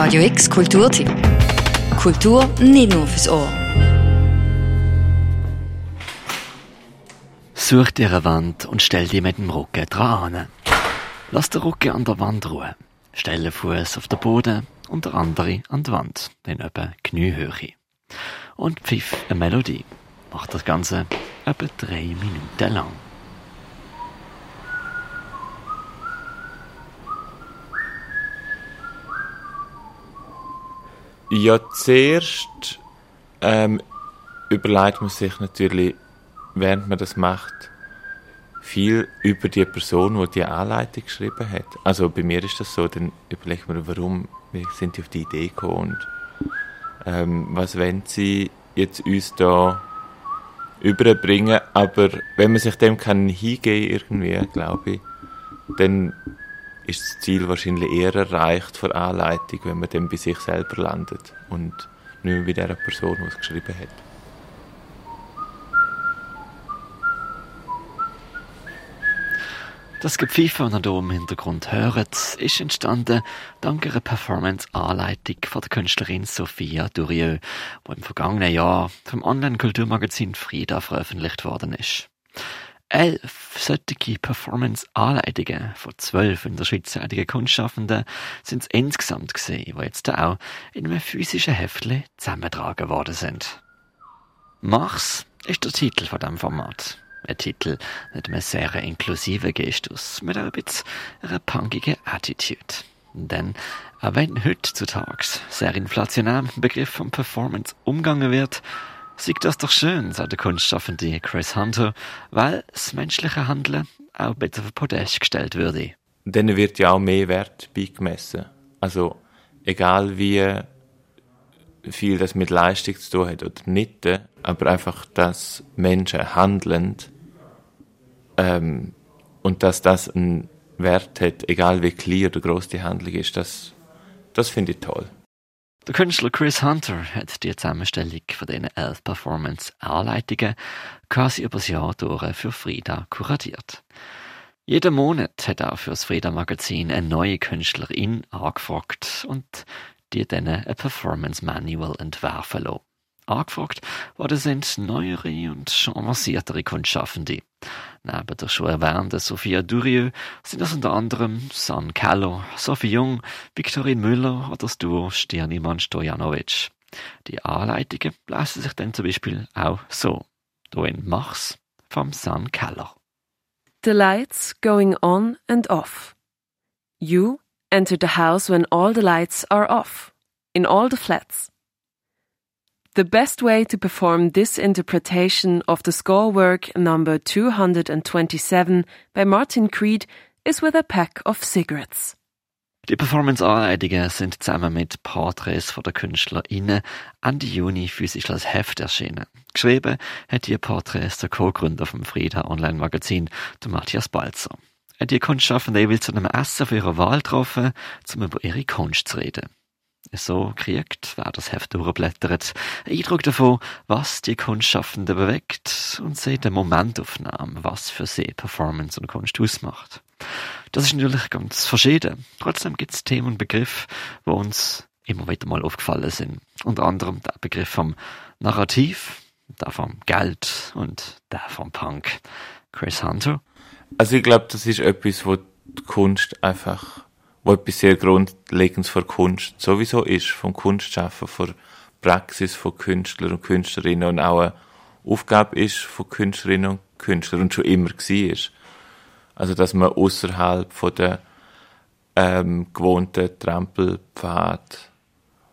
Radio X Kulturtipp. Kultur nicht nur fürs Ohr. Such dir eine Wand und stell dich mit dem Rücken dran an. Lass den Rücken an der Wand ruhen. Stell den Fuß auf den Boden und der andere an die Wand, in etwa Kniehöhe. Und pfiff eine Melodie. Mach das Ganze etwa drei Minuten lang. Ja, zuerst ähm, überlegt man sich natürlich, während man das macht, viel über die Person, die die Anleitung geschrieben hat. Also bei mir ist das so, dann überlegt man, warum wie sind die auf die Idee gekommen und ähm, was wollen sie jetzt uns da überbringen. Aber wenn man sich dem kann hingehen irgendwie, glaube ich, dann ist das Ziel wahrscheinlich eher erreicht vor Anleitung, wenn man dann bei sich selber landet und nicht mehr bei der Person, die es geschrieben hat. Das Gepfeife, das ihr hier im Hintergrund hört, ist entstanden dank einer Performance-Anleitung von der Künstlerin Sophia Durieux, die im vergangenen Jahr vom Online-Kulturmagazin Frieda veröffentlicht worden ist. Elf solche Performance-Anleitungen von zwölf in der schweizerischen Kunstschaffenden sind es insgesamt gesehen, die jetzt auch in einem physischen Heftchen zusammengetragen worden sind. Mach's ist der Titel von diesem Format. Ein Titel mit einem sehr inklusiven Gestus, mit ein bisschen einer punkigen Attitude. Denn auch wenn heutzutage sehr inflationär mit dem Begriff von Performance umgegangen wird, sieht das doch schön, sagt der Kunstschaffende Chris Hunter, weil das menschliche Handeln auch besser auf Podest gestellt würde. Dann wird ja auch mehr Wert beigemessen. Also, egal wie viel das mit Leistung zu tun hat oder nicht, aber einfach, dass Menschen handeln ähm, und dass das einen Wert hat, egal wie klein oder groß die Handlung ist, das, das finde ich toll. Der Künstler Chris Hunter hat die Zusammenstellung von diesen elf Performance-Anleitungen quasi übers Jahr durch für Frieda kuratiert. Jeden Monat hat er für das Frieda-Magazin eine neue Künstlerin angefragt und die dann ein Performance Manual entwerfen lassen. Angefragt worden sind neuere und schon avanciertere Kunstschaffende. Neben der schon erwähnten Sophia Durieux sind das unter anderem San Keller, Sophie Jung, Viktorin Müller oder das Duo Stirnimann Stojanovic. Die Anleitungen lassen sich dann zum Beispiel auch so. Hier in Machs vom San Keller. The lights going on and off. You enter the house when all the lights are off. In all the flats. The best way to perform this interpretation of the score work number 227 by Martin Creed is with a pack of cigarettes. Die Performance-Anleitungen sind zusammen mit Porträts von der KünstlerInnen Ende Juni physisch als Heft erschienen. Geschrieben hat die Porträts der Co-Gründer vom Frieda Online-Magazin, der Matthias Balzer. Die Kunstschaffende will zu einem Essen für ihre Wahl getroffen, um über ihre Kunst zu reden. So kriegt, wer das Heft durchblättert, einen Eindruck davon, was die Kunstschaffenden bewegt und sieht eine Momentaufnahme, was für sie Performance und Kunst ausmacht. Das ist natürlich ganz verschieden. Trotzdem gibt es Themen und Begriffe, die uns immer wieder mal aufgefallen sind. Unter anderem der Begriff vom Narrativ, der vom Geld und der vom Punk. Chris Hunter? Also ich glaube, das ist etwas, wo die Kunst einfach wo etwas sehr Grundlegendes für Kunst sowieso ist, vom Kunstschaffen, von Praxis von Künstlern und Künstlerinnen und auch eine Aufgabe ist von Künstlerinnen und Künstlern und schon immer war. Also, dass man außerhalb von der ähm, gewohnten Trampelpfad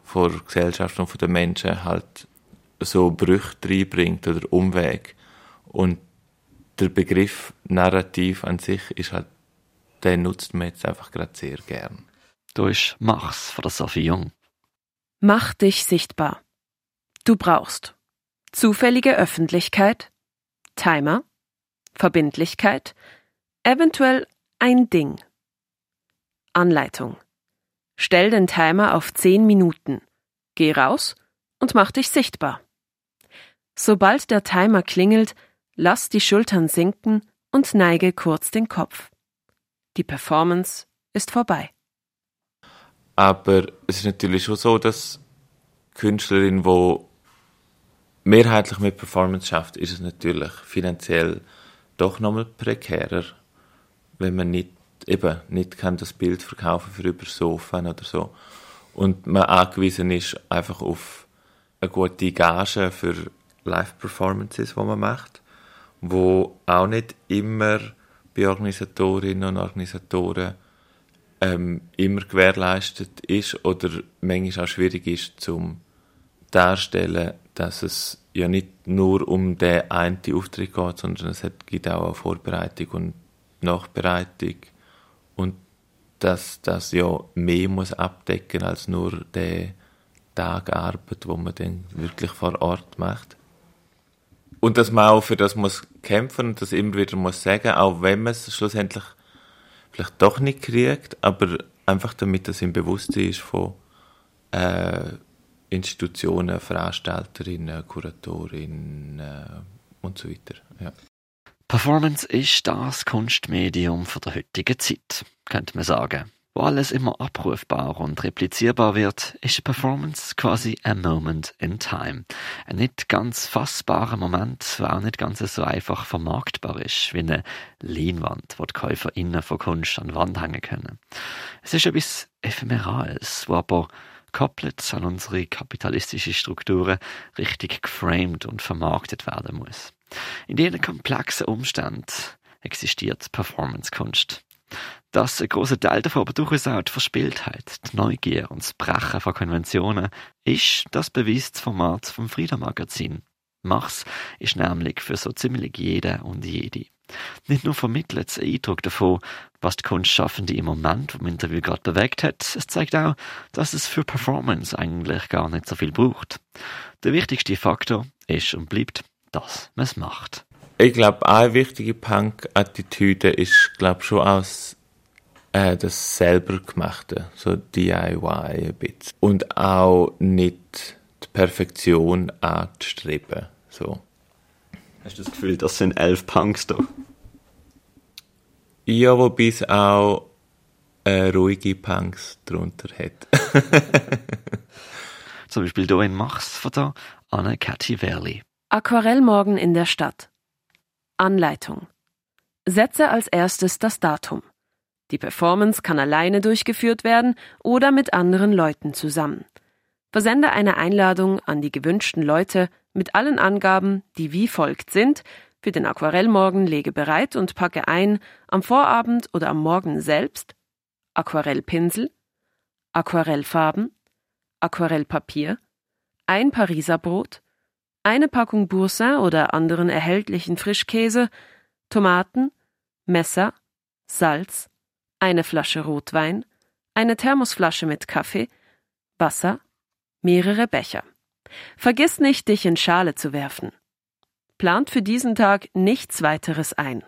von Gesellschaft und von den Menschen halt so Brüche reinbringt oder Umweg. Und der Begriff Narrativ an sich ist halt den nutzt man jetzt einfach gerade sehr gern. Du ist Mach's von der Sophie Jung. Mach dich sichtbar. Du brauchst zufällige Öffentlichkeit, Timer, Verbindlichkeit, eventuell ein Ding. Anleitung. Stell den Timer auf 10 Minuten. Geh raus und mach dich sichtbar. Sobald der Timer klingelt, lass die Schultern sinken und neige kurz den Kopf. Die Performance ist vorbei. Aber es ist natürlich schon so, dass Künstlerin, die mehrheitlich mit Performance schafft, ist es natürlich finanziell doch nochmal prekärer, wenn man nicht eben nicht kann das Bild verkaufen für über Sofa oder so und man angewiesen ist einfach auf eine gute Gage für Live-Performances, die man macht, wo auch nicht immer bei Organisatorinnen und Organisatoren ähm, immer gewährleistet ist oder manchmal auch schwierig ist zum darstellen, dass es ja nicht nur um den einen Auftritt geht, sondern es gibt auch eine Vorbereitung und Nachbereitung und dass das ja mehr muss abdecken als nur der Tag Arbeit, wo man dann wirklich vor Ort macht. Und dass man auch für das muss kämpfen und das immer wieder muss sagen, auch wenn man es schlussendlich vielleicht doch nicht kriegt, aber einfach damit das im Bewusstsein ist von äh, Institutionen, Veranstalterinnen, Kuratorinnen äh, und so weiter. Ja. Performance ist das Kunstmedium von der heutigen Zeit, könnte man sagen. Wo alles immer abrufbar und replizierbar wird, ist eine Performance quasi a moment in time. Ein nicht ganz fassbarer Moment, der auch nicht ganz so einfach vermarktbar ist, wie eine Leinwand, wo die KäuferInnen von Kunst an die Wand hängen können. Es ist etwas Ephemerales, wo aber gekoppelt an unsere kapitalistischen Strukturen richtig geframed und vermarktet werden muss. In diesen komplexen Umständen existiert Performancekunst. Dass ein großer Teil davon aber durchaus auch die Verspieltheit, die Neugier und das Brechen von Konventionen ist, das beweist das Format vom Frieda Magazin. Mach's ist nämlich für so ziemlich jede und jede. Nicht nur vermittelt es einen Eindruck davon, was die Kunstschaffende im Moment vom Interview gerade bewegt hat, es zeigt auch, dass es für Performance eigentlich gar nicht so viel braucht. Der wichtigste Faktor ist und bleibt, dass man es macht. Ich glaube, eine wichtige Punk-Attitüde ist, glaube schon aus äh, das selber gemachte, so DIY ein bisschen. Und auch nicht die Perfektion anzustreben, so. Hast du das Gefühl, das sind elf Punks da? Ja, wobei es auch äh, ruhige Punks drunter hat. Zum Beispiel hier in Machs von der Anne Cathy Verli. Aquarellmorgen in der Stadt. Anleitung. Setze als erstes das Datum. Die Performance kann alleine durchgeführt werden oder mit anderen Leuten zusammen. Versende eine Einladung an die gewünschten Leute mit allen Angaben, die wie folgt sind. Für den Aquarellmorgen lege bereit und packe ein am Vorabend oder am Morgen selbst Aquarellpinsel, Aquarellfarben, Aquarellpapier, ein Pariser Brot, eine Packung Boursin oder anderen erhältlichen Frischkäse, Tomaten, Messer, Salz, eine Flasche Rotwein, eine Thermosflasche mit Kaffee, Wasser, mehrere Becher. Vergiss nicht, dich in Schale zu werfen. Plant für diesen Tag nichts weiteres ein.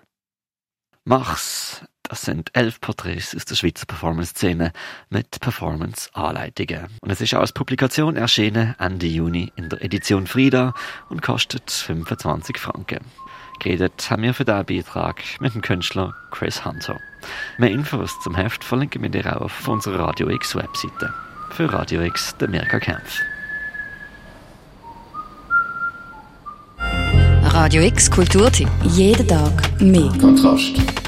Mach's! Das sind elf Porträts aus der Schweizer Performance-Szene mit Performance-Anleitungen. Und es ist auch als Publikation erschienen Ende Juni in der Edition Frieda und kostet 25 Franken. Geredet haben wir für diesen Beitrag mit dem Künstler Chris Hunter. Mehr Infos zum Heft verlinken wir dir auch auf unserer Radio X Webseite. Für Radio X, der Mirka Kempf. Radio X Kulturtipp. Jeden Tag mehr. Kontrast.